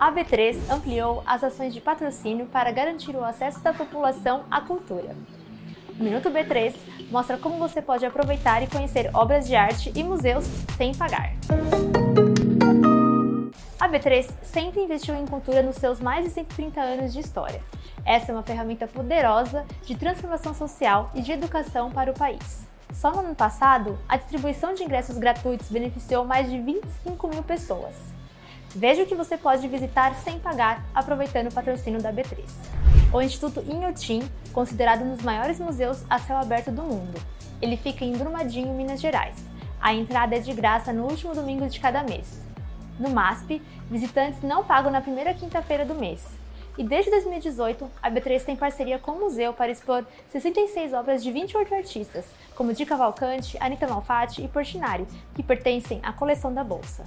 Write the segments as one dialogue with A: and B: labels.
A: A B3 ampliou as ações de patrocínio para garantir o acesso da população à cultura. O Minuto B3 mostra como você pode aproveitar e conhecer obras de arte e museus sem pagar. A B3 sempre investiu em cultura nos seus mais de 130 anos de história. Essa é uma ferramenta poderosa de transformação social e de educação para o país. Só no ano passado, a distribuição de ingressos gratuitos beneficiou mais de 25 mil pessoas. Veja o que você pode visitar sem pagar, aproveitando o patrocínio da B3. O Instituto Inhotim, considerado um dos maiores museus a céu aberto do mundo. Ele fica em Brumadinho, Minas Gerais. A entrada é de graça no último domingo de cada mês. No MASP, visitantes não pagam na primeira quinta-feira do mês. E desde 2018, a B3 tem parceria com o museu para expor 66 obras de 28 artistas, como Di Cavalcante, Anita Malfatti e Portinari, que pertencem à coleção da Bolsa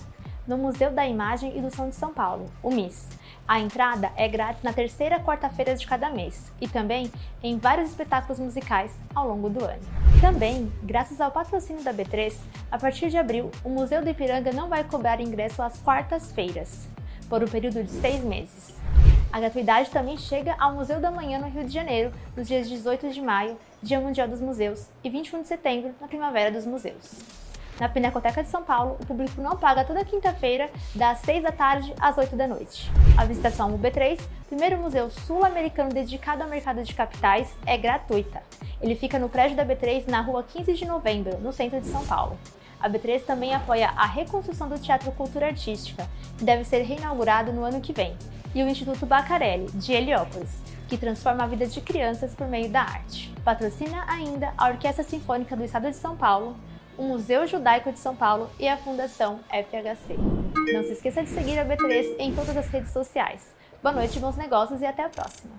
A: no Museu da Imagem e do Som de São Paulo, o MIS. A entrada é grátis na terceira quarta-feira de cada mês e também em vários espetáculos musicais ao longo do ano. Também, graças ao patrocínio da B3, a partir de abril, o Museu do Ipiranga não vai cobrar ingresso às quartas-feiras, por um período de seis meses. A gratuidade também chega ao Museu da Manhã no Rio de Janeiro, nos dias 18 de maio, Dia Mundial dos Museus, e 21 de setembro, na Primavera dos Museus. Na Pinacoteca de São Paulo, o público não paga toda quinta-feira, das 6 da tarde às 8 da noite. A visitação ao UB3, primeiro museu sul-americano dedicado ao mercado de capitais, é gratuita. Ele fica no prédio da B3 na rua 15 de novembro, no centro de São Paulo. A B3 também apoia a reconstrução do Teatro Cultura Artística, que deve ser reinaugurado no ano que vem, e o Instituto Bacarelli, de Heliópolis, que transforma a vida de crianças por meio da arte. Patrocina ainda a Orquestra Sinfônica do Estado de São Paulo, o Museu Judaico de São Paulo e a Fundação FHC. Não se esqueça de seguir a B3 em todas as redes sociais. Boa noite, bons negócios e até a próxima!